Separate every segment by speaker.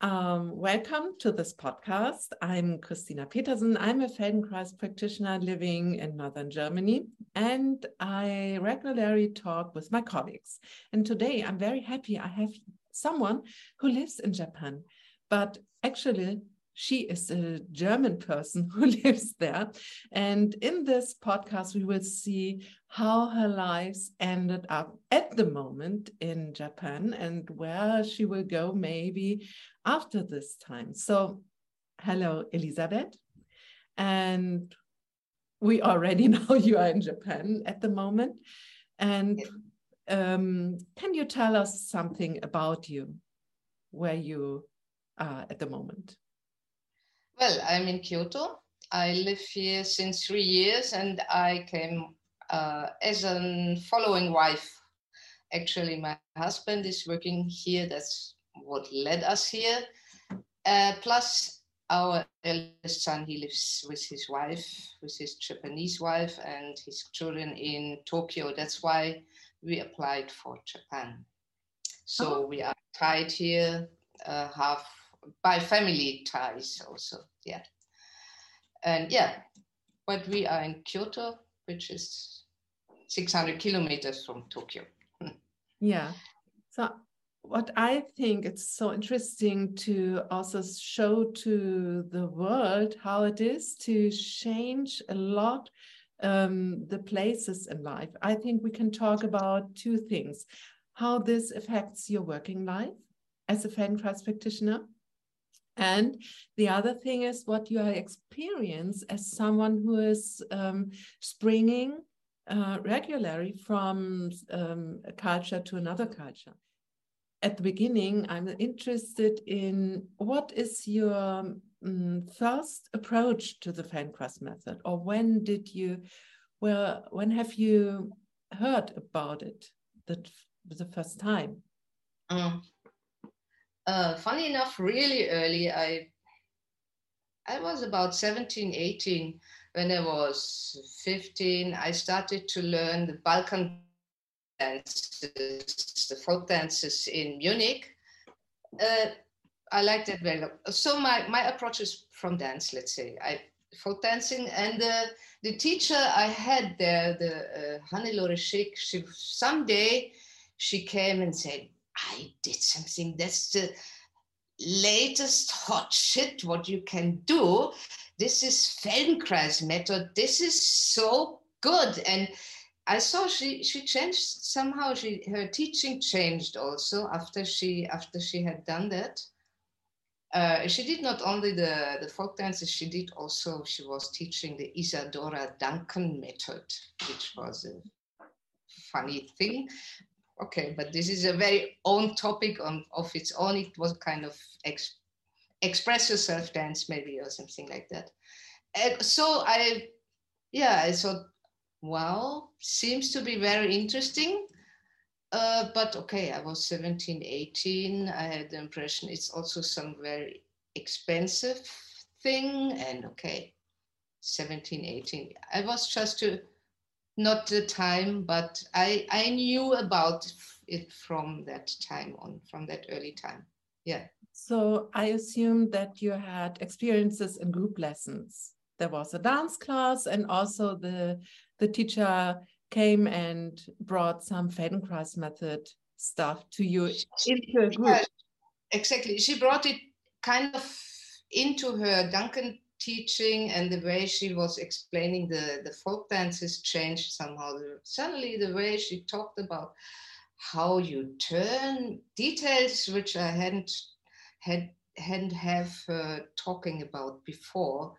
Speaker 1: Um, welcome to this podcast. I'm Christina Petersen. I'm a Feldenkrais practitioner living in Northern Germany, and I regularly talk with my colleagues. And today I'm very happy I have someone who lives in Japan, but actually she is a German person who lives there. And in this podcast, we will see how her lives ended up at the moment in Japan and where she will go maybe after this time. So, hello, Elisabeth. And we already know you are in Japan at the moment. And um, can you tell us something about you, where you are at the moment?
Speaker 2: Well, I'm in Kyoto. I live here since three years and I came uh, as a following wife. Actually, my husband is working here. That's what led us here. Uh, plus, our eldest son, he lives with his wife, with his Japanese wife and his children in Tokyo. That's why we applied for Japan. So oh. we are tied here, uh, half by family ties also. Yeah. And yeah, but we are in Kyoto, which is 600 kilometers from Tokyo.
Speaker 1: Yeah. So what I think it's so interesting to also show to the world how it is to change a lot um, the places in life. I think we can talk about two things: how this affects your working life as a fan Feldenkrais practitioner, and the other thing is what you experience as someone who is um, springing uh, regularly from um, a culture to another culture. At the beginning, I'm interested in what is your um, first approach to the Feldenkrais method, or when did you, well, when have you heard about it the, the first time?
Speaker 2: Mm uh, funny enough, really early, I I was about 17, 18. When I was 15, I started to learn the Balkan dances, the folk dances in Munich. Uh, I liked it very well. So my, my approach is from dance, let's say. I folk dancing and the, the teacher I had there, the uh, Hannelore Schick, she someday she came and said, I did something. That's the latest hot shit what you can do. This is Feldenkrais method. This is so good. And I saw she she changed somehow. She her teaching changed also after she after she had done that. Uh, she did not only the, the folk dances, she did also, she was teaching the Isadora Duncan method, which was a funny thing okay, but this is a very own topic on, of its own. It was kind of ex, express yourself dance maybe or something like that. And so I, yeah, I thought, wow, seems to be very interesting. Uh, but okay, I was 17, 18. I had the impression it's also some very expensive thing. And okay, 17, 18. I was just to not the time, but I, I knew about it from that time on, from that early time. Yeah.
Speaker 1: So I assume that you had experiences in group lessons. There was a dance class, and also the the teacher came and brought some Feldenkrais method stuff to you into a group. Yeah,
Speaker 2: exactly. She brought it kind of into her Duncan teaching and the way she was explaining the, the folk dances changed somehow. Suddenly, the way she talked about how you turn details which I hadn't had hadn't have talking about before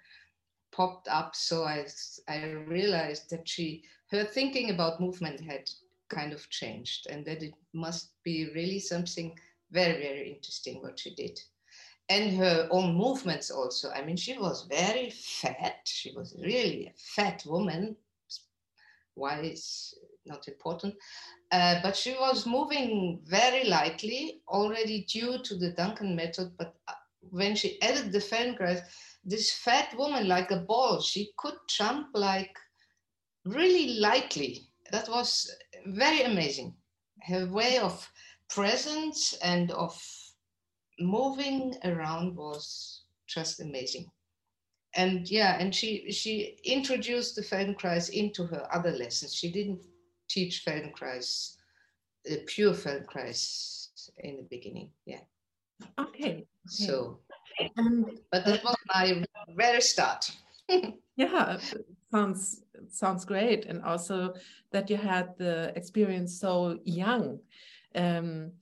Speaker 2: popped up. So I I realized that she her thinking about movement had kind of changed and that it must be really something very very interesting what she did and her own movements also. I mean, she was very fat. She was really a fat woman. Why is not important, uh, but she was moving very lightly already due to the Duncan method. But uh, when she added the fan Feldenkrais, this fat woman, like a ball, she could jump like really lightly. That was very amazing. Her way of presence and of moving around was just amazing. And yeah, and she she introduced the Feldenkrais into her other lessons. She didn't teach Feldenkrais, uh, pure Feldenkrais in the beginning. Yeah.
Speaker 1: Okay. okay.
Speaker 2: So, but that was my very start.
Speaker 1: yeah, sounds sounds great, and also that you had the experience so young. Um,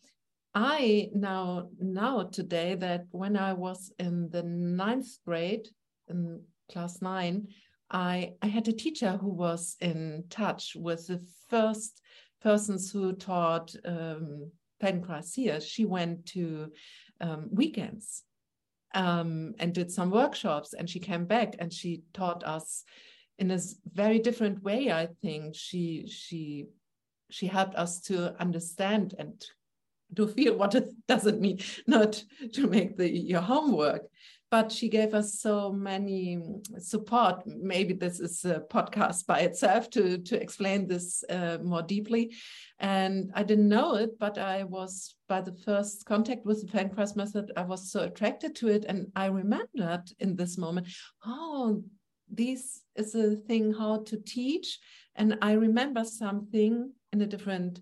Speaker 1: I now know today that when I was in the ninth grade, in class nine, I I had a teacher who was in touch with the first persons who taught um, Feldenkrais. She went to um, weekends um, and did some workshops, and she came back and she taught us in a very different way. I think she she she helped us to understand and to feel what it doesn't mean not to make the your homework. But she gave us so many support. Maybe this is a podcast by itself to to explain this uh, more deeply. And i didn't know it but i was by the first contact with the Feldenkrais method i was so attracted to it. And i remembered in this moment oh this is a thing how to teach. And i remember something in a different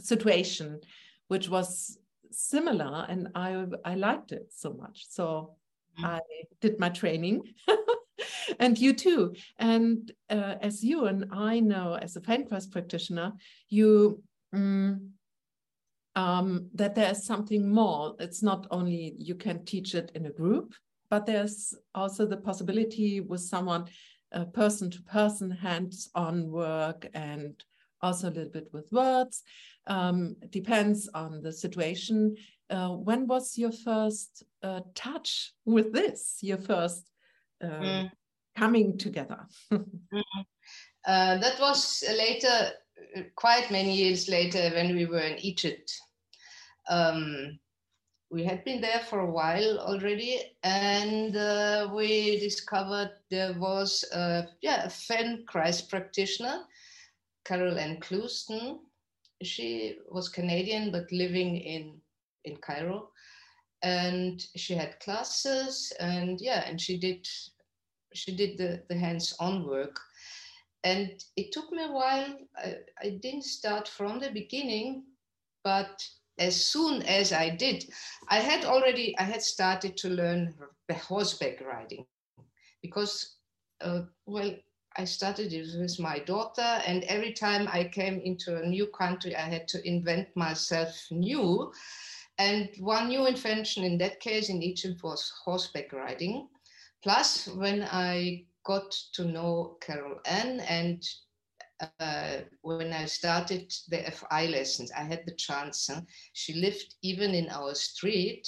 Speaker 1: situation which was similar and I I liked it so much. So mm. I did my training and you too. And uh, as you and I know as a Feldenkrais practitioner, you um, um, that there's something more. It's not only you can teach it in a group, but there's also the possibility with someone, uh, person to person, hands on work and also a little bit with words. Um, depends on the situation. Uh, when was your first uh, touch with this? Your first uh, mm. coming together?
Speaker 2: mm. that was later, quite many years later, when we were in Egypt. Um, we had been there for a while already, and uh, we discovered there was a, yeah, a Feldenkrais practitioner Carol Ann Clouston. She was Canadian but living in in Cairo, and she had classes and yeah, and she did she did the, the hands-on work. And it took me a while. I, I didn't start from the beginning, but as soon as I did, I had already I had started to learn horseback riding because uh, well I started it with my daughter, and every time I came into a new country, I had to invent myself new. And one new invention in that case in Egypt was horseback riding. Plus, when I got to know Carol Ann and uh, when I started the FI lessons, I had the chance. Huh? She lived even in our street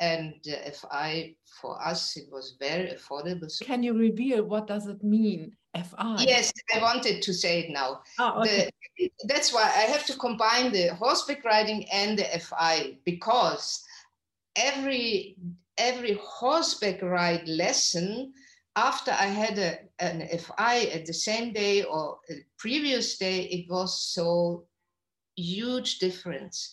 Speaker 2: and FI for us it was very affordable.
Speaker 1: Can you reveal what does it mean? FI.
Speaker 2: Yes, I wanted to say it now. Oh, okay. The, that's why I have to combine the horseback riding and the FI because every every horseback ride lesson after I had a, an FI at the same day or previous day, it was so huge difference.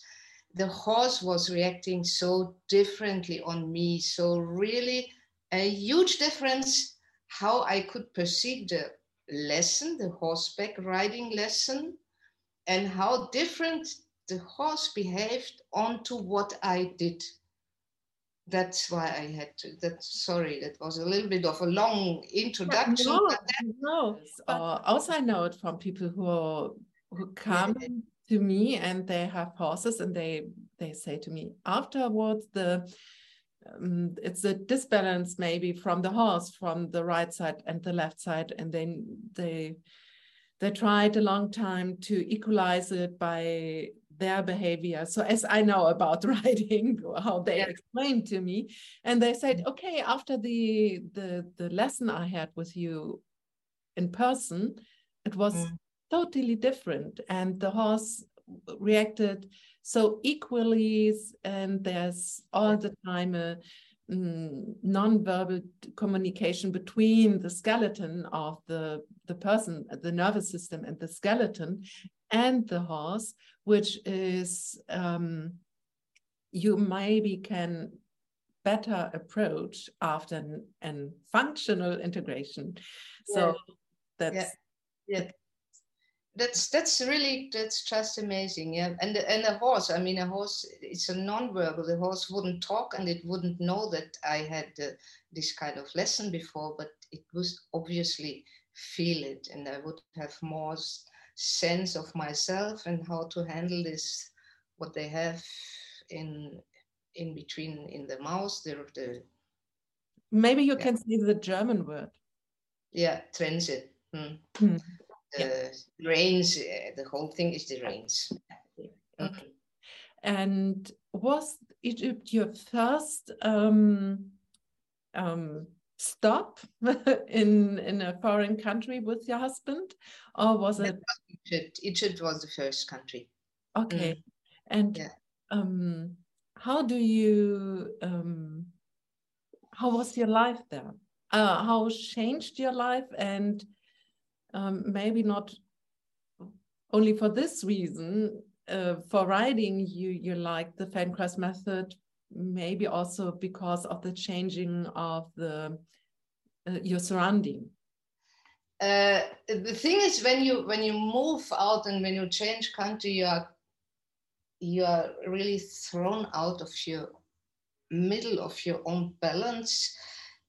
Speaker 2: The horse was reacting so differently on me. So really a huge difference how I could perceive the lesson, the horseback riding lesson, and how different the horse behaved onto what I did. That's why I had to. That sorry, that was a little bit of a long introduction.
Speaker 1: No, no. Uh, also, I know it from people who who come yeah. to me and they have horses and they they say to me afterwards the um, it's a disbalance maybe from the horse from the right side and the left side and then they they tried a long time to equalize it by their behavior so as i know about riding how they yeah. explained to me and they said mm. okay after the the the lesson i had with you in person it was mm. totally different and the horse reacted so equally and there's all the time a mm, non-verbal communication between the skeleton of the the person the nervous system and the skeleton and the horse which is um, you maybe can better approach after an, an functional integration. So
Speaker 2: Yeah.
Speaker 1: that's
Speaker 2: Yeah. yeah that's that's really that's just amazing yeah and and a horse i mean a horse it's a non-verbal the horse wouldn't talk and it wouldn't know that i had uh, this kind of lesson before but it was obviously feel it and i would have more sense of myself and how to handle this what they have in in between in the mouth the, the
Speaker 1: maybe you
Speaker 2: Yeah.
Speaker 1: can say the German word.
Speaker 2: yeah transit hmm.
Speaker 1: Hmm.
Speaker 2: The reins uh, the whole thing is the reins
Speaker 1: Okay. And was Egypt your first um, um, stop in in a foreign country with your husband, or was it
Speaker 2: Egypt, Egypt was the first country.
Speaker 1: okay? And
Speaker 2: Yeah.
Speaker 1: um, how do you um, how was your life there? Uh, how changed your life, and um, maybe not only for this reason. Uh, for writing, you you like the Feldenkrais method, maybe also because of the changing of the uh, your surrounding.
Speaker 2: Uh, the thing is, when you when you move out and when you change country, you are you are really thrown out of your middle of your own balance,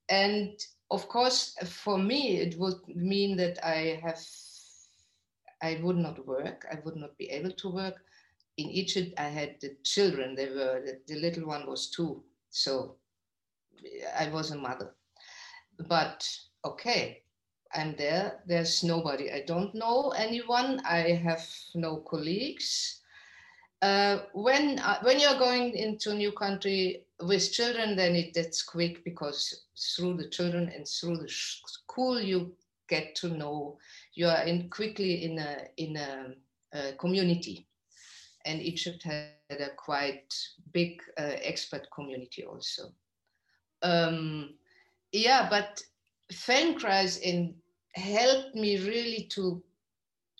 Speaker 2: and of course, for me, it would mean that I have I would not work. I would not be able to work. In Egypt, I had the children. They were the, the little one was two, so I was a mother. But okay, I'm there. There's nobody. I don't know anyone. I have no colleagues. Uh, when uh, when you're going into a new country with children, then it that's quick because through the children and through the school you get to know. You are in quickly in a in a, a community, and Egypt had a quite big uh, expat community also. Um, yeah, but Feldenkrais in helped me really to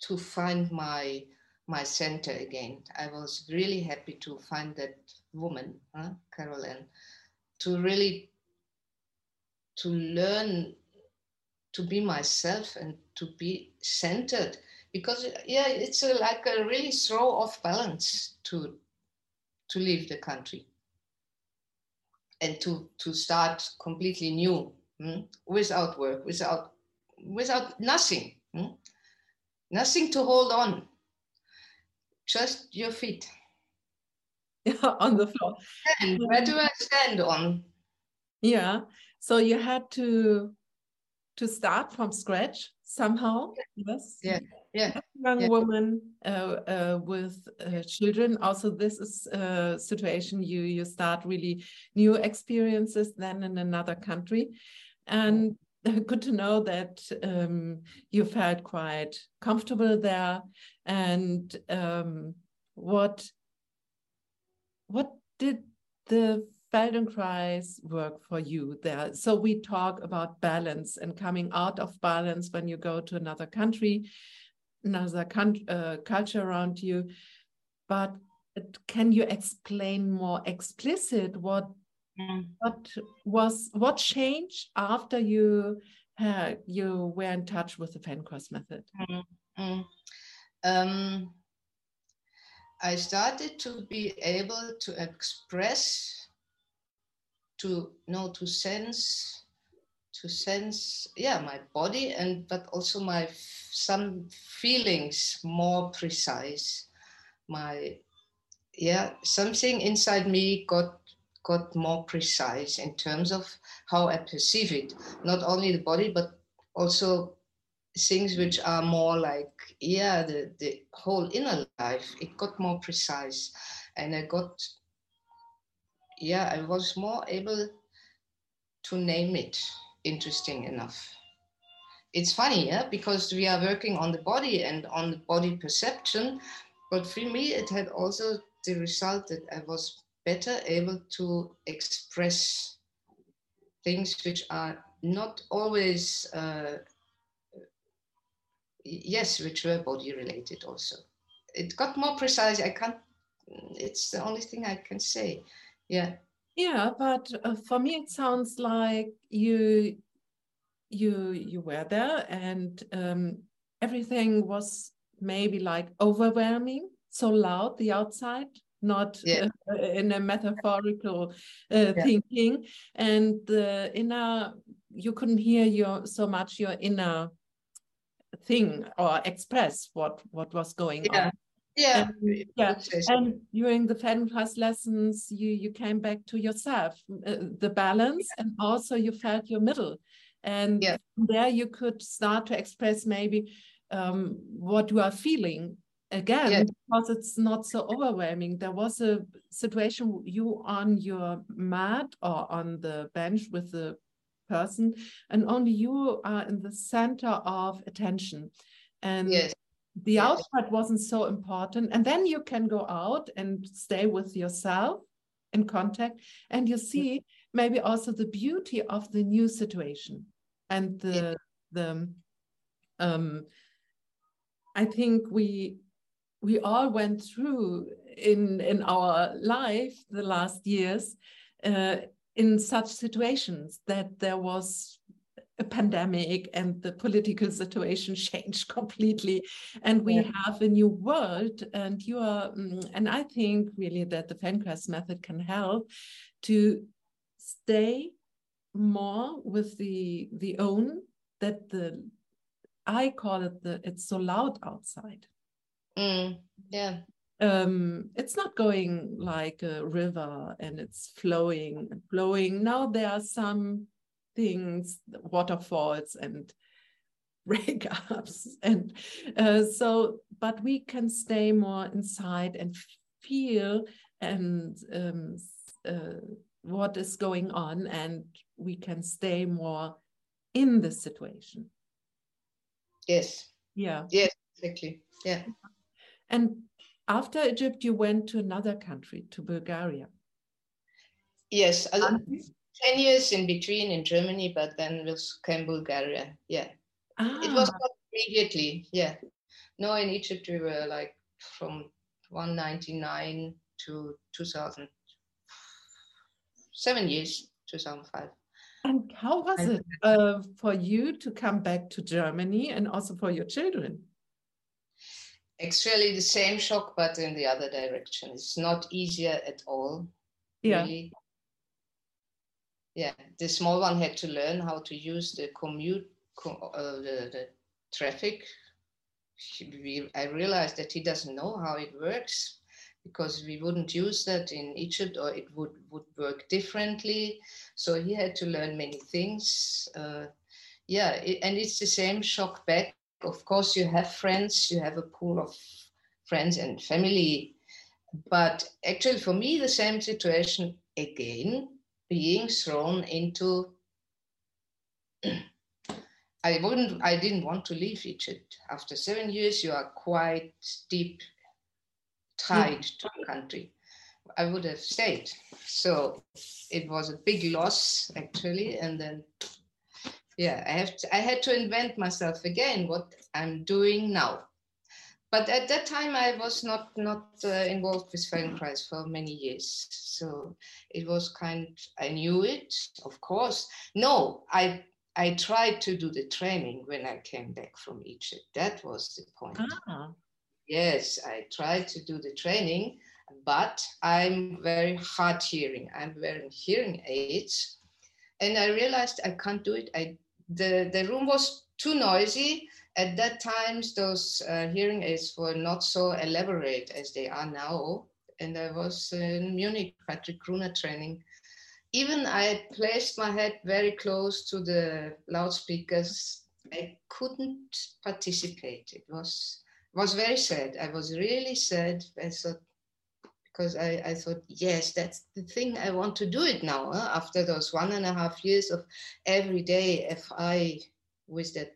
Speaker 2: to find my my center again. I was really happy to find that woman, huh, Carol Ann, to really to learn to be myself and to be centered because yeah it's a, like a really throw off balance to to leave the country and to to start completely new hmm, without work without without nothing hmm? nothing to hold on just your feet
Speaker 1: on the floor.
Speaker 2: and where do i stand on
Speaker 1: Yeah. So you had to to start from scratch somehow. Yes.
Speaker 2: Yeah, yeah,
Speaker 1: Young
Speaker 2: yeah.
Speaker 1: woman uh, uh, with uh, children. Also, this is a situation you you start really new experiences then in another country, and good to know that um, you felt quite comfortable there. And um, what what did the Feldenkrais work for you there? So we talk about balance and coming out of balance when you go to another country, another uh, culture around you. But can you explain more explicit what what was what changed after you had you were in touch with the Feldenkrais method?
Speaker 2: Mm. Um, I started to be able to express, to know, to sense, to sense, yeah, my body and but also my some feelings more precise. My yeah, something inside me got got more precise in terms of how I perceive it. Not only the body, but also things which are more like yeah the, the whole inner life it got more precise. And i got yeah i was more able to name it interesting enough. It's funny yeah because we are working on the body and on the body perception but for me it had also the result that i was better able to express things which are not always uh, yes, which were body related also. It got more precise. I can't it's the only thing I can say. Yeah.
Speaker 1: Yeah, but uh, for me it sounds like you you you were there and um, everything was maybe like overwhelming, so loud the outside, not yeah. uh, in a metaphorical uh, yeah. thinking, and the inner you couldn't hear your so much your inner thing or express what what was going
Speaker 2: yeah.
Speaker 1: on.
Speaker 2: Yeah,
Speaker 1: and, yeah. And during the Feldenkrais lessons, you you came back to yourself, uh, the balance, and also you felt your middle, and
Speaker 2: yeah.
Speaker 1: there you could start to express maybe um, what you are feeling again yeah. because it's not so overwhelming. There was a situation you on your mat or on the bench with the person, and only you are in the center of attention, and.
Speaker 2: Yes
Speaker 1: the yes. outside wasn't so important and then you can go out and stay with yourself in contact and you see maybe also the beauty of the new situation and the yeah. the um i think we we all went through in in our life the last years uh, in such situations that there was a pandemic and the political situation changed completely. And we yeah. have a new world and you are mm, and i think really that the Feldenkrais method can help to stay more with the the own that the i call it the it's so loud outside.
Speaker 2: Mm, yeah
Speaker 1: um, it's not going like a river and it's flowing and flowing. Now there are some things, waterfalls and breakups. And uh, so, but we can stay more inside and feel and um, uh, what is going on, and we can stay more in the situation.
Speaker 2: Yes.
Speaker 1: Yeah.
Speaker 2: Yes, exactly. Yeah.
Speaker 1: And after Egypt, you went to another country, to Bulgaria.
Speaker 2: Yes. 10 years in between in Germany, but then we came Bulgaria. Yeah. Ah. It was not immediately. Yeah. No, in Egypt, we were like from 199 to 2000, seven years, 2005.
Speaker 1: And how was it uh, for you to come back to Germany and also for your children?
Speaker 2: Actually, the same shock, but in the other direction. It's not easier at all.
Speaker 1: Yeah. Really
Speaker 2: yeah, the small one had to learn how to use the commute, uh, the, the traffic. We, I realized that he doesn't know how it works because we wouldn't use that in Egypt or it would, would work differently. So he had to learn many things. Uh, yeah, it, and it's the same shock back. Of course, you have friends, you have a pool of friends and family. But actually, for me, the same situation again being thrown into I wouldn't I didn't want to leave Egypt. After seven years you are quite deep tied mm. to the country. I would have stayed. So it was a big loss actually. And then yeah, I have to, I had to invent myself again what I'm doing now but at that time I was not not uh, involved with Feldenkrais for many years. So it was kind. I knew it, of course. No, I I tried to do the training when I came back from Egypt. That was the point. Ah. Yes, I tried to do the training, but I'm very hard hearing. I'm wearing hearing aids, and I realized I can't do it. I the the room was too noisy at that time, those uh, hearing aids were not so elaborate as they are now. And I was in Munich, Patrick Gruner training. Even I placed my head very close to the loudspeakers. I couldn't participate. It was was very sad. I was really sad. I thought because I, I thought, yes, that's the thing. I want to do it now. Huh? After those one and a half years of every day FI with that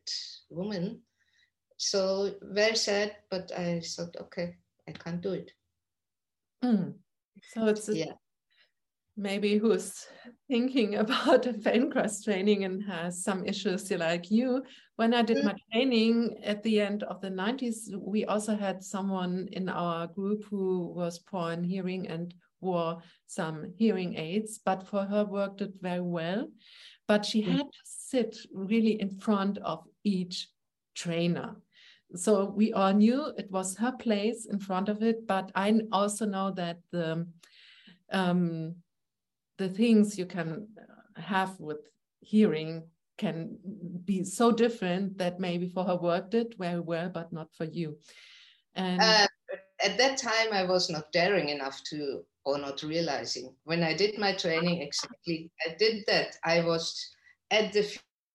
Speaker 2: woman. So very sad, but I thought, okay, I can't do it.
Speaker 1: Mm. So it's a,
Speaker 2: yeah.
Speaker 1: Maybe who's thinking about a Feldenkrais training and has some issues like you. When I did mm. my training at the end of the 90s, we also had someone in our group who was poor in hearing and wore some hearing aids, but for her worked it very well. But she mm. had to sit really in front of each trainer. So we all knew it was her place in front of it, but I also know that the um, the things you can have with hearing can be so different that maybe for her worked it very well, but not for you.
Speaker 2: And uh, at that time, I was not daring enough to, or not realizing. When I did my training, exactly, I did that. I was at the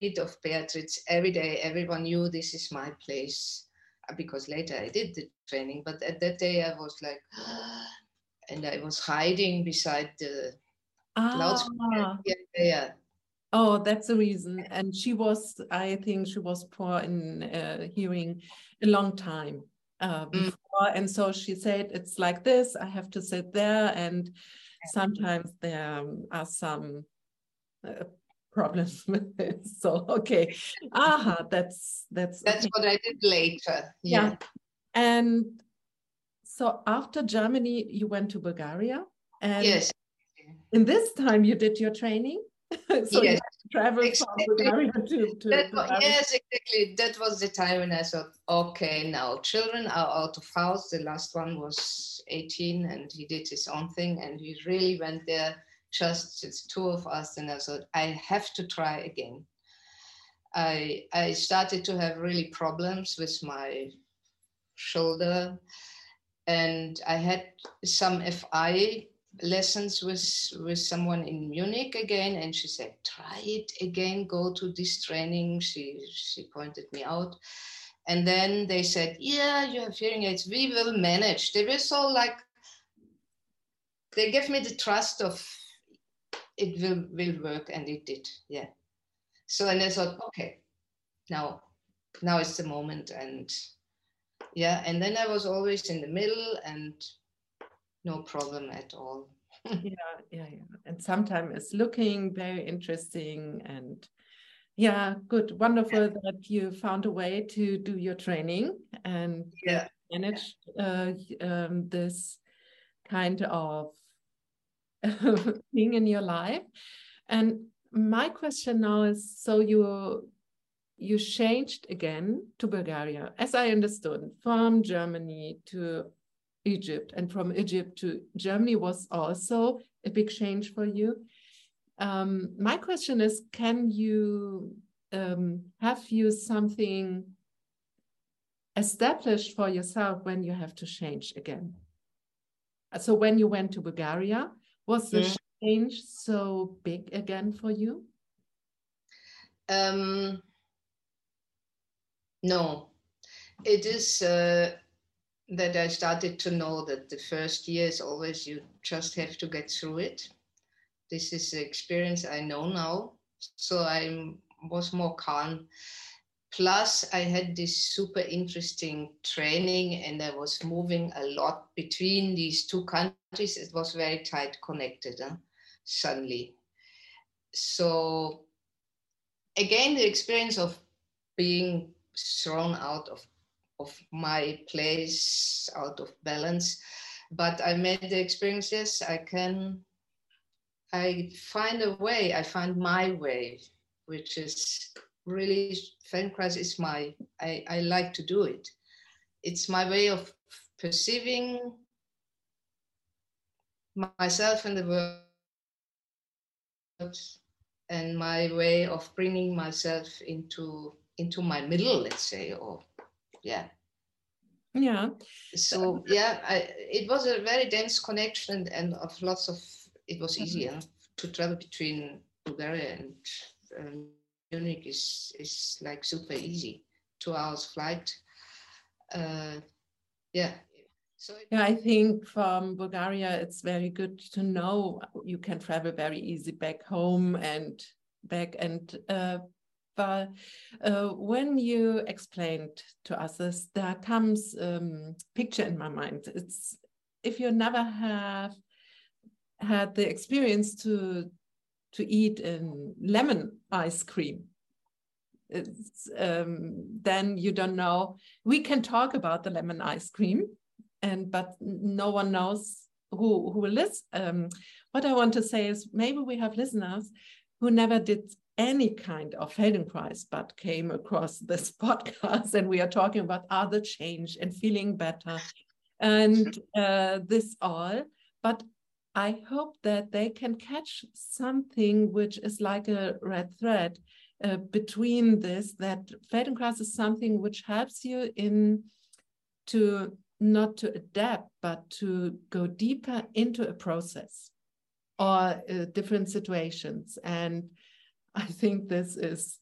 Speaker 2: feet of Beatrice every day. Everyone knew this is my place uh, because later I did the training. But at that day, I was like, and I was hiding beside the
Speaker 1: Ah.
Speaker 2: Yeah, yeah.
Speaker 1: Oh, that's the reason. And she was, I think, she was poor in uh, hearing a long time uh, mm. before, mm. and so she said, "It's like this. I have to sit there, and sometimes there are some." Uh, problems with it so okay aha that's that's
Speaker 2: that's okay. what i did later
Speaker 1: yeah. yeah and so after germany you went to bulgaria and
Speaker 2: yes
Speaker 1: in this time you did your training. So
Speaker 2: yes.
Speaker 1: you traveled exactly. from Bulgaria to, to,
Speaker 2: that, yes exactly. That was the time when i thought okay now children are out of house. The last one was 18 and he did his own thing and he really went there just it's two of us. And i thought i have to try again. I i started to have really problems with my shoulder. And i had some fi lessons with with someone in Munich again, and she said, "Try it again. Go to this training." She she pointed me out, and then they said, "Yeah, you have hearing aids. We will manage." They were so like they gave me the trust of it will will work, and it did. Yeah. So and I thought, okay, now now is the moment, and yeah, and then I was always in the middle and no problem at all.
Speaker 1: yeah, yeah, yeah. And sometimes it's looking very interesting and yeah, good, wonderful yeah. that you found a way to do your training and
Speaker 2: yeah.
Speaker 1: manage uh, um, this kind of thing in your life. And my question now is: so you you changed again to Bulgaria, as I understood, from Germany to Egypt and from Egypt to Germany was also a big change for you. Um, my question is, can you um, have you something established for yourself when you have to change again? So when you went to Bulgaria, was the mm. change so big again for you?
Speaker 2: Um, no, it is. Uh, that I started to know that the first year is always you just have to get through it. This is the experience I know now. So I was more calm. Plus, I had this super interesting training and I was moving a lot between these two countries. It was very tight connected huh? suddenly. So, again, the experience of being thrown out of of my place out of balance. But i made the experience yes i can i find a way. I find my way which is really Feldenkrais is my I, I like to do it. It's my way of perceiving myself in the world and my way of bringing myself into into my middle let's say or yeah
Speaker 1: yeah
Speaker 2: so yeah I, it was a very dense connection and of lots of it was easier mm-hmm. to travel between bulgaria and um, munich is is like super easy two hours flight uh, yeah
Speaker 1: so yeah, I think from Bulgaria, it's very good to know you can travel very easy back home and back. And uh, but uh, when you explained to us this, there comes um, picture in my mind. It's if you never have had the experience to to eat in lemon ice cream um, then you don't know we can talk about the lemon ice cream and but no one knows who who will listen um, what i want to say is maybe we have listeners who never did any kind of Feldenkrais, but came across this podcast, and we are talking about other change and feeling better, and uh, this all. But I hope that they can catch something which is like a red thread uh, between this. That Feldenkrais is something which helps you in to not to adapt, but to go deeper into a process or uh, different situations and I think this is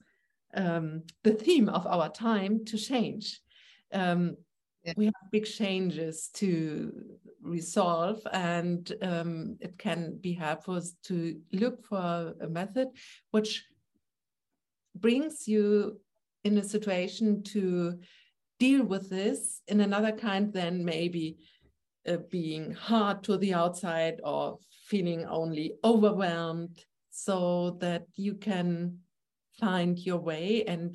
Speaker 1: um, the theme of our time to change. Um, yeah. We have big changes to resolve, and um, it can be helpful to look for a method which brings you in a situation to deal with this in another kind than maybe uh, being hard to the outside or feeling only overwhelmed so that you can find your way and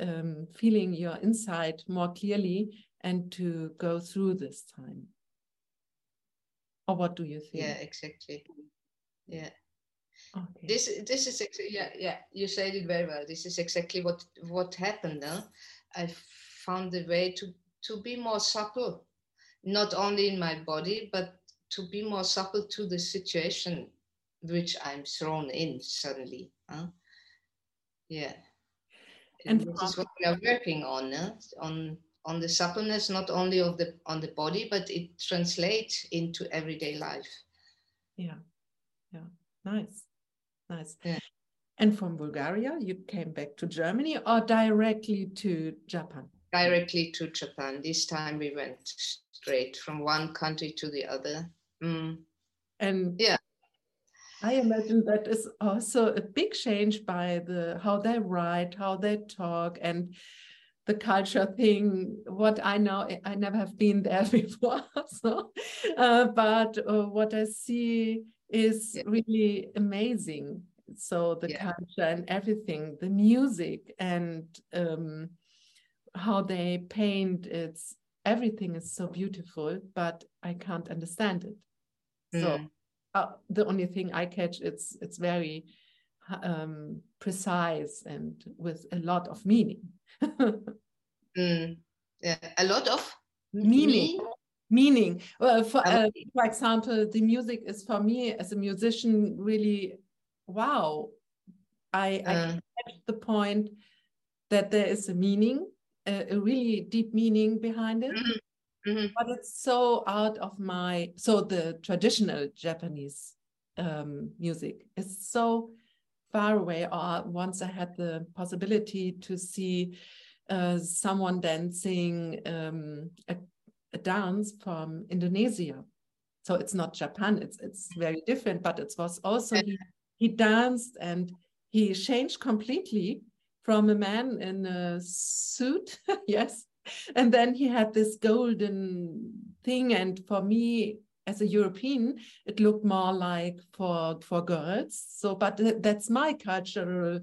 Speaker 1: um, feeling your inside more clearly and to go through this time. Or what do you think?
Speaker 2: Yeah, exactly. Yeah. Okay. This this is yeah yeah you said it very well. This is exactly what what happened. Huh? I found a way to to be more supple not only in my body but to be more supple to the situation which I'm thrown in suddenly. Huh? Yeah. And this is what we are working on, huh? on on the suppleness not only of the on the body, but it translates into everyday life.
Speaker 1: Yeah, yeah, nice, nice. Yeah. And from Bulgaria, you came back to Germany or directly to Japan?
Speaker 2: Directly to Japan. This time we went straight from one country to the other. Mm.
Speaker 1: And yeah, I imagine that is also a big change by the how they write, how they talk, and the culture thing. What I know, I never have been there before, so uh, but uh, what I see is yeah. really amazing. So the yeah. culture and everything, the music and um, how they paint, it's everything is so beautiful, but I can't understand it. Mm. So uh, the only thing I catch it's it's very um, precise and with a lot of meaning.
Speaker 2: mm, yeah, a lot of
Speaker 1: meaning. Meaning. Well, for uh, for example, the music is for me as a musician really wow. I, uh. I catch the point that there is a meaning, a, a really deep meaning behind it. Mm -hmm. Mm-hmm. But it's so out of my so the traditional Japanese um, music is so far away. Or once I had the possibility to see uh, someone dancing um, a, a dance from Indonesia. So it's not Japan. It's it's very different. But it was also he he danced and he changed completely from a man in a suit, yes, and then he had this golden thing and for me as a european it looked more like for for girls. So but that's my cultural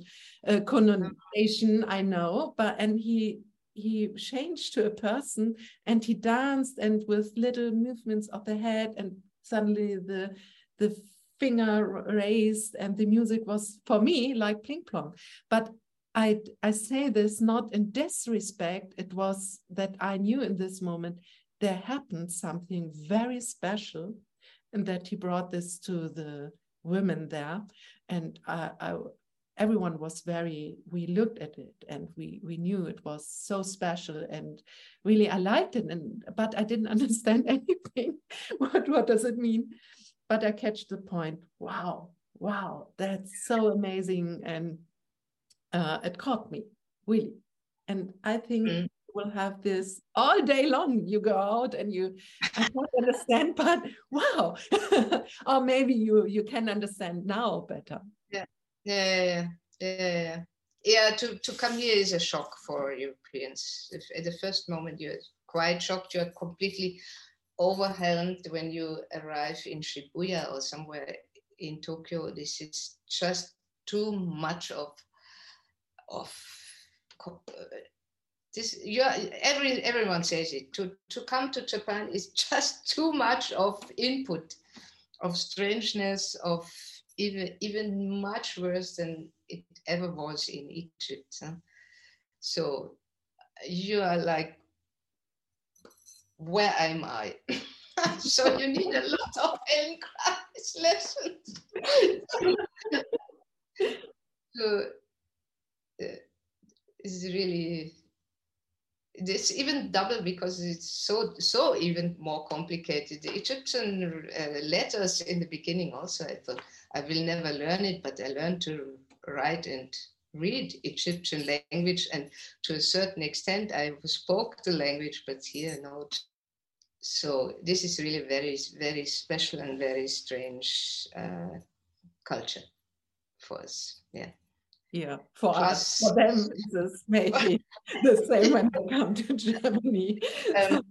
Speaker 1: uh, connotation i know. But and he he changed to a person and he danced and with little movements of the head and suddenly the the finger raised and the music was for me like pling plong but I, I say this not in disrespect. It was that I knew in this moment there happened something very special, and that he brought this to the women there. And I, I, everyone was very, we looked at it and we, we knew it was so special. And really, I liked it. And, but I didn't understand anything. what, what does it mean? But I catch the point. Wow, wow, that's so amazing. And uh, it caught me really. And i think mm. we'll have this all day long. You go out and you i don't understand but wow. Or maybe you you can understand now better.
Speaker 2: Yeah. Yeah yeah yeah. Yeah to, to come here is a shock for europeans if at the first moment you're quite shocked you're completely overwhelmed when you arrive in Shibuya or somewhere in Tokyo. This is just too much of of uh, this you every everyone says it to to come to japan is just too much of input of strangeness of even even much worse than it ever was in egypt so you are like where am i? So you need a lot of Feldenkrais lessons. So uh, it's really it's even double because it's so so even more complicated. The Egyptian uh, letters in the beginning also I thought I will never learn it, but I learned to write and read Egyptian language, and to a certain extent I spoke the language, but here no. So this is really very very special and very strange uh, culture for us. Yeah.
Speaker 1: Yeah, for Plus, us, for them, it's maybe the same when they come to Germany. Um,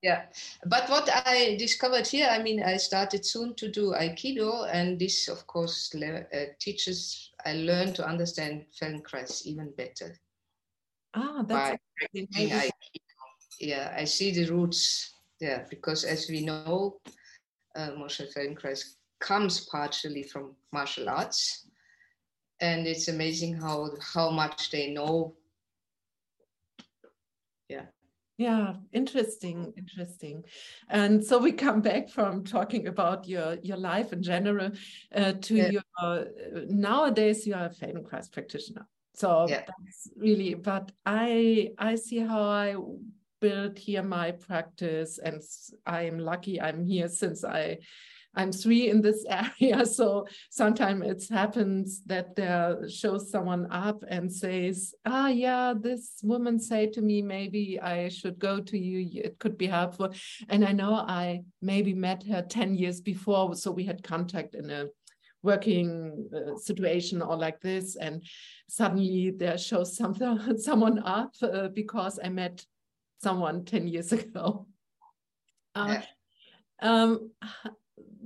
Speaker 2: yeah, but what I discovered here, I mean, I started soon to do Aikido, and this, of course, uh, teaches. I learned to understand Feldenkrais even better.
Speaker 1: Ah, that's
Speaker 2: Aikido. Yeah, I see the roots. Yeah, because as we know, uh, Moshe Feldenkrais comes partially from martial arts and it's amazing how how much they know yeah
Speaker 1: yeah interesting interesting and so we come back from talking about your your life in general uh, to yeah. your uh, nowadays you are a feldenkrais practitioner so yeah. that's really but i i see how i built here my practice and i'm lucky i'm here since i I'm three in this area. So sometimes it happens that there shows someone up and says, ah, yeah, this woman said to me, maybe I should go to you. It could be helpful. And I know I maybe met her 10 years before. So we had contact in a working uh, situation or like this. And suddenly there shows something, someone up uh, because I met someone 10 years ago. Uh, um,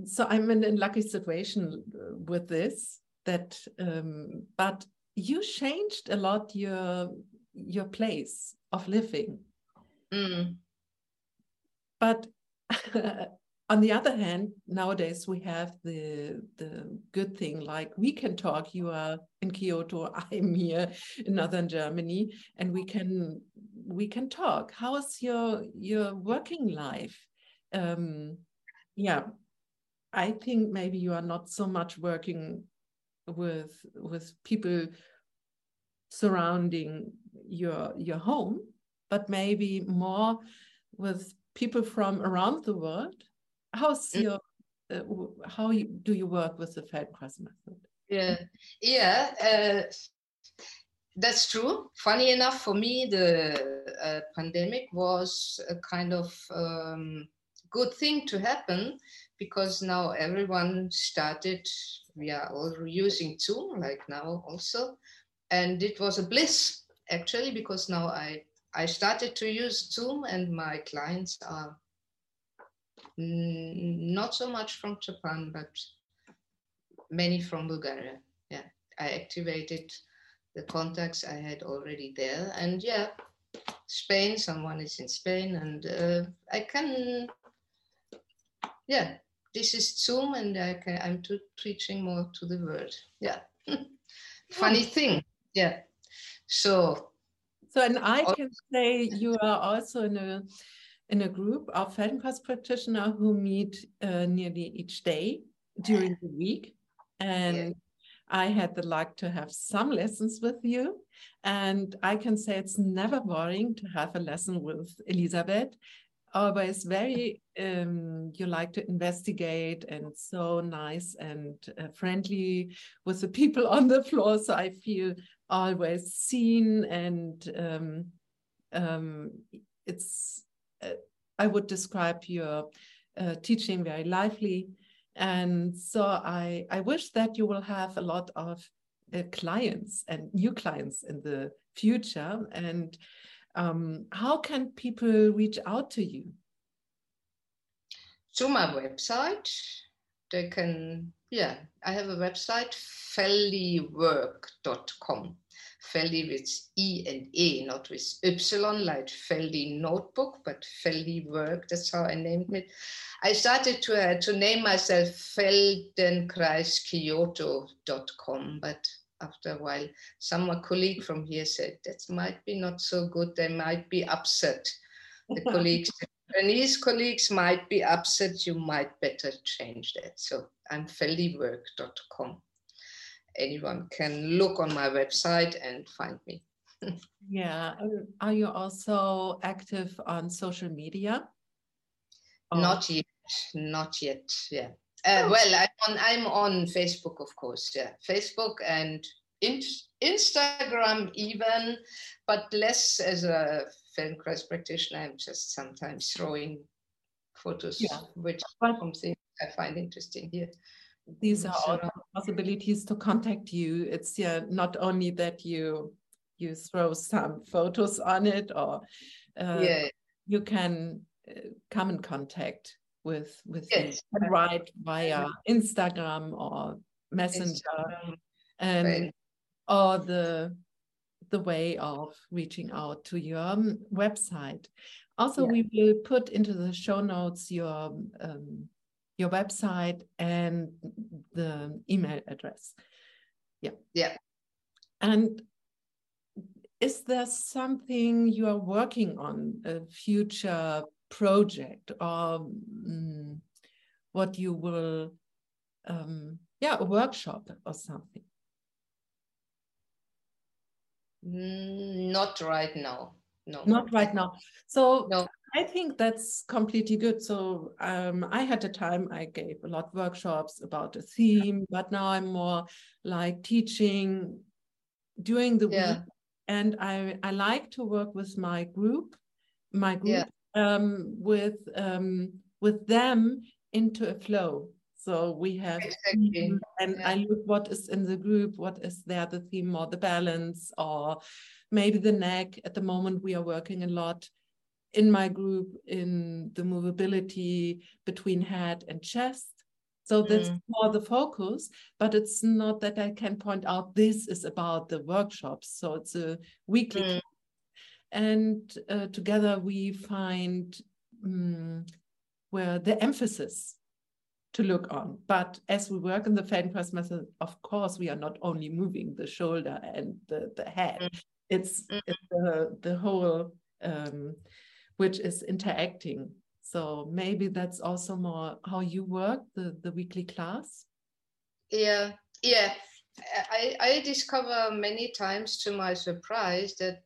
Speaker 1: so I'm in a lucky situation uh, with this. That, um, but you changed a lot your your place of living. Mm. But on the other hand, nowadays we have the the good thing like we can talk. You are in Kyoto, I'm here in northern Germany, and we can we can talk. How is your your working life? Um, yeah, I think maybe you are not so much working with with people surrounding your your home, but maybe more with people from around the world. How's mm. your uh, how you, do you work with the Feldenkrais method?
Speaker 2: Yeah, yeah, uh, that's true. Funny enough, for me, the uh, pandemic was a kind of um, good thing to happen because now everyone started, we are all using Zoom like now also. And it was a bliss actually because now I, I started to use Zoom and my clients are not so much from Japan, but many from Bulgaria. Yeah, I activated the contacts I had already there. And yeah, Spain, someone is in Spain, and uh, I can, yeah, this is Zoom and I can, I'm to, teaching more to the world. Yeah. Funny thing. Yeah. So.
Speaker 1: So, and I can say you are also in a in a group of Feldenkrais practitioners who meet uh, nearly each day during the week. And yeah. I had the luck to have some lessons with you. And I can say it's never boring to have a lesson with Elisabeth always very um, you like to investigate and so nice and uh, friendly with the people on the floor. So i feel always seen and um, um, it's uh, i would describe your uh, teaching very lively. And so i i wish that you will have a lot of uh, clients and new clients in the future. And um, how can people reach out to you?
Speaker 2: to my website. They can, yeah, I have a website, felliwork.com. Felli with E and E, not with Y, like Felli Notebook, but Felli Work. That's how I named it. I started to, uh, to name myself feldenkraiskyoto.com, but after a while, some colleague from here said that might be not so good. They might be upset. The colleagues, Chinese colleagues might be upset. You might better change that. So I'm felliwork.com anyone can look on my website and find me.
Speaker 1: yeah. Are you also active on social media?
Speaker 2: Not oh. yet. Not yet. Yeah. Uh, oh. Well, I'm on, I'm on Facebook, of course. Yeah, Facebook and in, Instagram even, but less as a film Feldenkrais practitioner. I'm just sometimes throwing photos, yeah. which but, something I find interesting here
Speaker 1: these are all possibilities to contact you it's yeah not only that you you throw some photos on it or uh, yeah. you can uh, come in contact with with yes. you write via instagram or messenger instagram. and right. or the the way of reaching out to your um, website also yeah. we will put into the show notes your um, your website and the email address. Yeah.
Speaker 2: Yeah.
Speaker 1: And is there something you are working on, a future project or um, what you will, um, yeah, a workshop or something?
Speaker 2: Mm, not right now. No.
Speaker 1: Not right now. So no. I think that's completely good. So um, I had a time I gave a lot of workshops about a theme, but now I'm more like teaching during the yeah. week. And I, I like to work with my group, my group, yeah. Um, with um, with them into a flow. So we have, exactly. and yeah. I look what is in the group, what is there, the theme or the balance, or maybe the neck. At the moment, we are working a lot in my group in the movability between head and chest. So that's mm. more the focus, but it's not that I can point out this is about the workshops. So it's a weekly. Mm. And uh, together we find um, where the emphasis to look on. But as we work in the Feldenkrais method, of course, we are not only moving the shoulder and the, the head. Mm. It's, mm. it's the, the whole um, which is interacting. So maybe that's also more how you work the, the weekly class.
Speaker 2: Yeah, yeah. I, I discover many times to my surprise that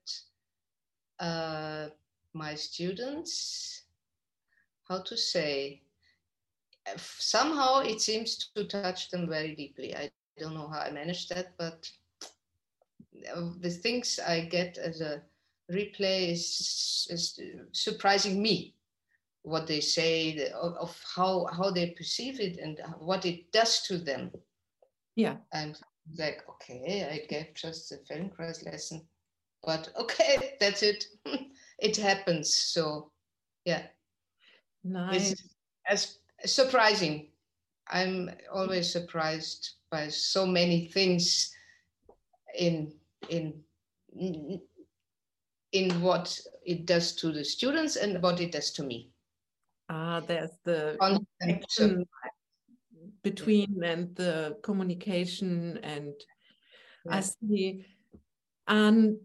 Speaker 2: uh, my students, how to say, somehow it seems to touch them very deeply. I don't know how I manage that, but the things I get as a replay is, is surprising me what they say of, of, how how they perceive it and what it does to them.
Speaker 1: Yeah.
Speaker 2: And like okay i gave just a feldenkrais lesson but okay that's it it happens so yeah
Speaker 1: nice
Speaker 2: it's as surprising i'm always surprised by so many things in in in what it does to the students and what it does to me.
Speaker 1: Ah, there's the connection between and the communication and yeah. I see. And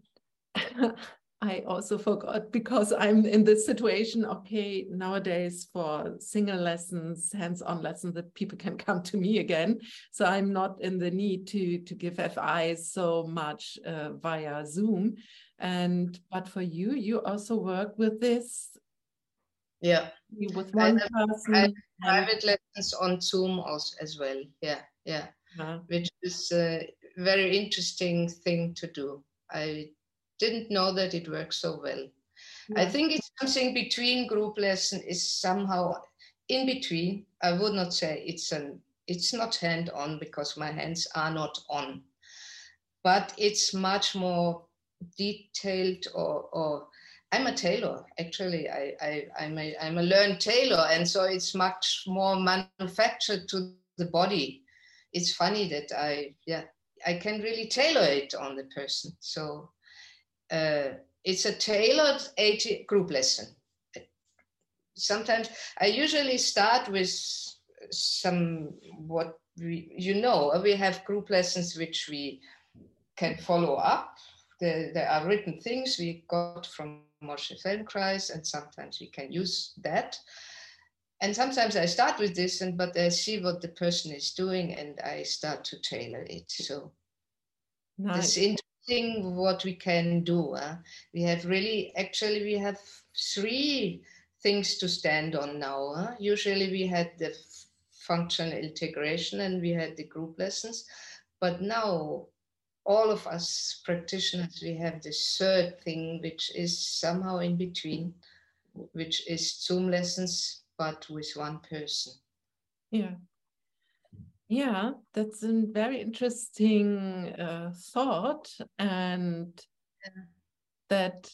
Speaker 1: I also forgot because I'm in this situation. Okay, nowadays for single lessons, hands-on lessons, that people can come to me again. So I'm not in the need to to give FIs so much uh, via Zoom. And but for you, you also work with this.
Speaker 2: Yeah,
Speaker 1: with one person.
Speaker 2: Private lessons on Zoom also, as well. Yeah, yeah, uh-huh. which is a very interesting thing to do. I didn't know that it works so well. Yeah. I think it's something between group lesson is somehow in between. I would not say it's an it's not hand on because my hands are not on, but it's much more detailed or, or I'm a tailor. Actually, I, I, I'm, a, I'm a learned tailor. And so it's much more manufactured to the body. It's funny that I, yeah, I can really tailor it on the person. So uh, it's a tailored ATM group lesson. Sometimes I usually start with some what we, you know, we have group lessons which we can follow up. There, there are written things we got from Moshe Feldenkrais, and sometimes we can use that. And sometimes I start with this, and but I see what the person is doing, and I start to tailor it. So nice. it's interesting what we can do. Huh? We have really, actually, we have three things to stand on now. Huh? Usually, we had the functional integration and we had the group lessons, but now all of us practitioners, we have this third thing, which is somehow in between, which is Zoom lessons, but with one person.
Speaker 1: Yeah. Yeah, that's a very interesting uh, thought. And yeah. that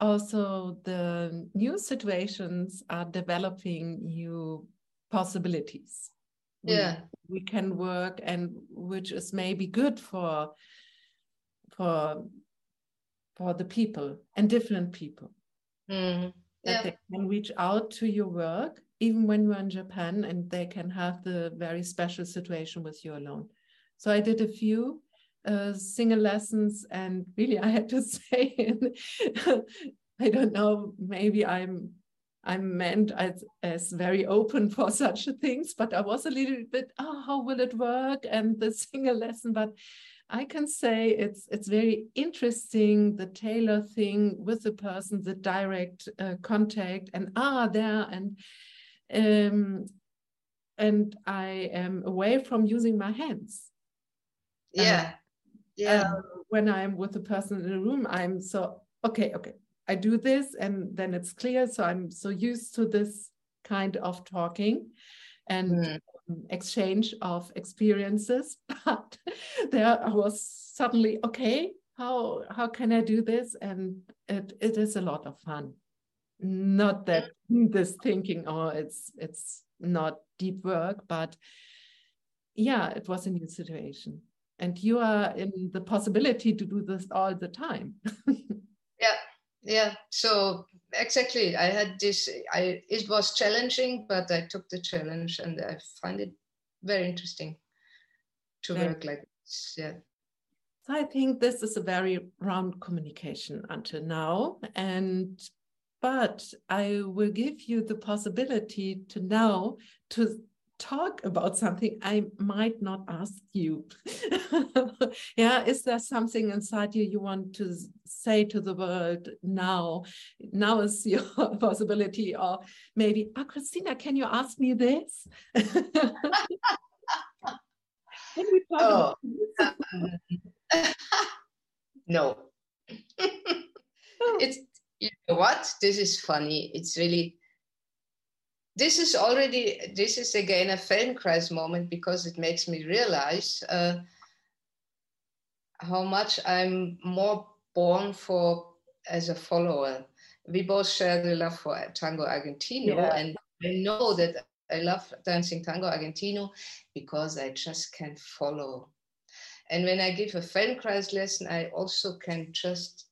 Speaker 1: also the new situations are developing new possibilities.
Speaker 2: Yeah.
Speaker 1: We, we can work and which is maybe good for for for the people and different people.
Speaker 2: Mm. Yeah.
Speaker 1: That they can reach out to your work even when you're in Japan and they can have the very special situation with you alone. So I did a few uh, single lessons and really I had to say I don't know maybe I'm I'm meant as, as very open for such things, but I was a little bit, oh, how will it work? And the single lesson, but I can say it's it's very interesting the tailor thing with the person, the direct uh, contact, and ah there and um, and I am away from using my hands.
Speaker 2: Yeah, uh, yeah.
Speaker 1: Uh, when I'm with a person in the room, I'm so okay, okay. I do this, and then it's clear. So I'm so used to this kind of talking, and mm exchange of experiences but there i was suddenly okay how how can i do this and it, it is a lot of fun not that mm. this thinking oh it's it's not deep work but yeah it was a new situation. And you are in the possibility to do this all the time.
Speaker 2: Yeah yeah. So exactly. I had this i it was challenging but i took the challenge and i find it very interesting to yeah. work like this yeah.
Speaker 1: So i think this is a very round communication until now. And but i will give you the possibility to now to talk about something I might not ask you. yeah, is there something inside you you want to say to the world now? Now is your possibility, or maybe, oh, Christina, can you ask me this?
Speaker 2: oh. no. it's you know what? This is funny. It's really this is already this is again a Feldenkrais moment because it makes me realize uh, how much I'm more born for as a follower. We both share the love for tango argentino, yeah. and I know that I love dancing tango argentino because I just can follow. And when I give a Feldenkrais lesson, I also can just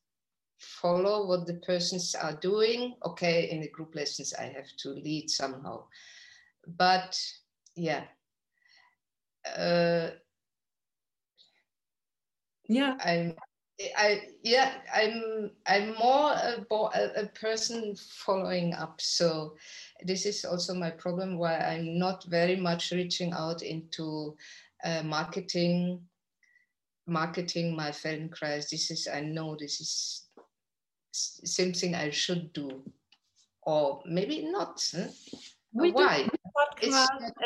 Speaker 2: follow what the persons are doing. Okay, in the group lessons, I have to lead somehow. But yeah. Uh,
Speaker 1: yeah.
Speaker 2: I'm I yeah I'm I'm more a, a, person following up so this is also my problem why I'm not very much reaching out into uh, marketing marketing my Feldenkrais this is I know this is something I should do, or maybe not. Hmm? Huh?
Speaker 1: We Why?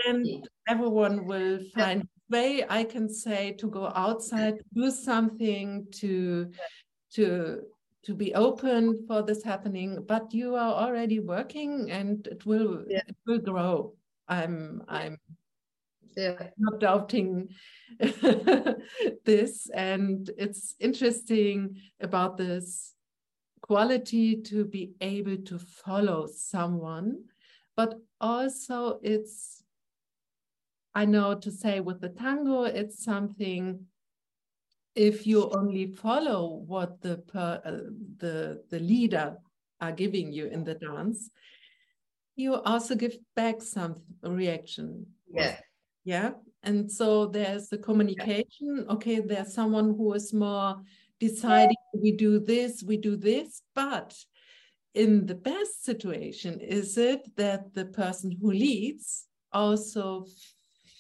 Speaker 1: and everyone will find yeah. way. I can say to go outside, do something to to to be open for this happening. But you are already working, and it will yeah. it will grow. I'm I'm
Speaker 2: yeah.
Speaker 1: not doubting this, and it's interesting about this quality to be able to follow someone, but also it's, I know to say with the tango, it's something if you only follow what the per, uh, the the leader are giving you in the dance you also give back some reaction
Speaker 2: yeah
Speaker 1: yeah and so there's the communication yeah. okay there's someone who is more deciding we do this we do this. But in the best situation is it that the person who leads also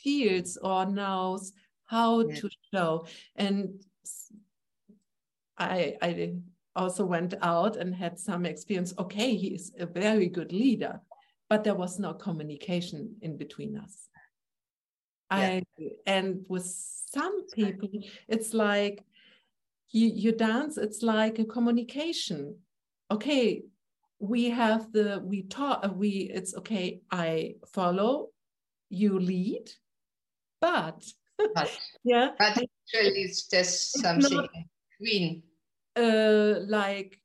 Speaker 1: feels or knows how yeah. to show? And I, I also went out and had some experience. Okay he is a very good leader but there was no communication in between us. Yeah. I and with some people it's like you you dance it's like a communication. Okay we have the we talk we it's okay i follow you lead but,
Speaker 2: but yeah. but actually it's just something not, between.
Speaker 1: Uh like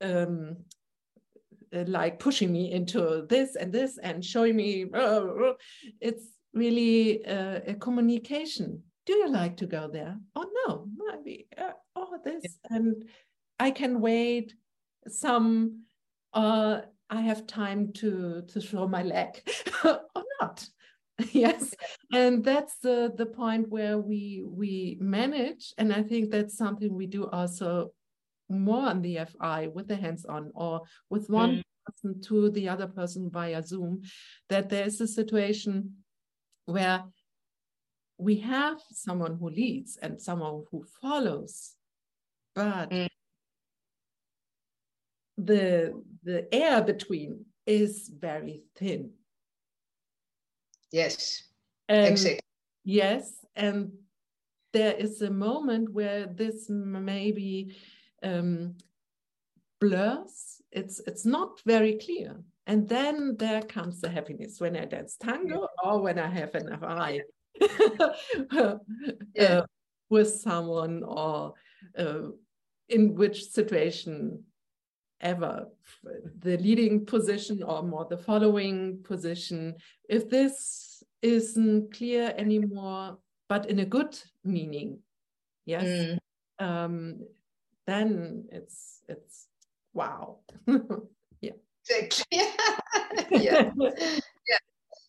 Speaker 1: um uh, like pushing me into this and this and showing me uh, it's really uh, a communication do you like to go there? Oh no maybe uh, oh this. And i can wait some uh i have time to to show my leg or not. Yes. And that's the the point where we we manage and i think that's something we do also more on the fi with the hands on or with one mm. person to the other person via zoom that there is a situation where we have someone who leads and someone who follows but mm. the the air between is very thin.
Speaker 2: Yes.
Speaker 1: And exactly yes and there is a moment where this maybe um, blurs. It's it's not very clear. And then there comes the happiness. When I dance tango or when I have an FI yeah. uh, with someone or uh, in which situation ever the leading position or more the following position if this isn't clear anymore but in a good meaning yes mm. um, then it's it's wow
Speaker 2: yeah yeah. yeah. yeah.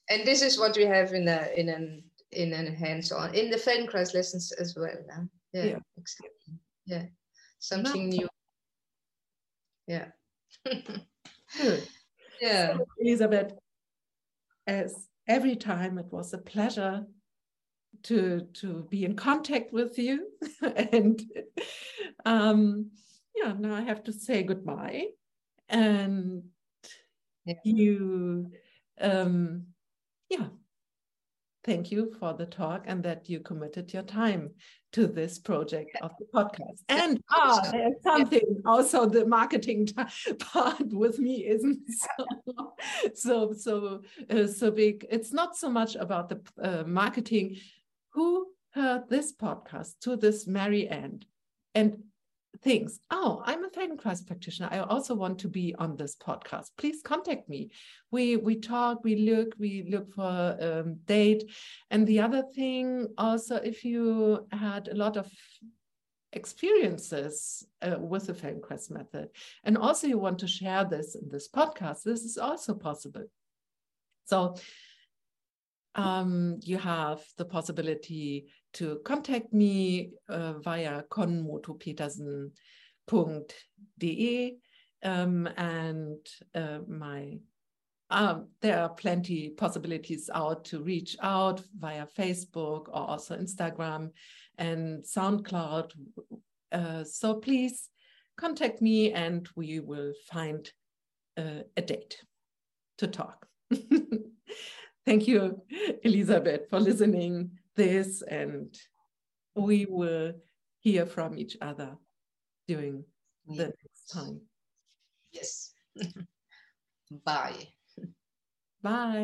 Speaker 2: And this is what we have in a in an in an hands-on in the Feldenkrais lessons as well. Huh? Yeah, yeah, exactly. Yeah, something new. Yeah.
Speaker 1: yeah. So, Elisabeth, as every time it was a pleasure to to be in contact with you and um yeah now i have to say goodbye and yeah. you um yeah thank you for the talk and that you committed your time to this project of the podcast. And ah there's something also the marketing part with me isn't so so so, uh, so big. It's not so much about the uh, marketing. Who heard this podcast to this very end? And thinks, oh, I'm a Feldenkrais practitioner. I also want to be on this podcast. Please contact me. We we talk, we look, we look for um, date. And the other thing also, if you had a lot of experiences uh, with the Feldenkrais method, and also you want to share this in this podcast, this is also possible. So um, you have the possibility to contact me uh, via konmotopetersen.de um, and uh, my um, there are plenty possibilities out to reach out via Facebook or also Instagram and SoundCloud. Uh, so please contact me and we will find uh, a date to talk. Thank you, Elisabeth, for listening this and we will hear from each other during the next time.
Speaker 2: Yes. Bye.
Speaker 1: Bye.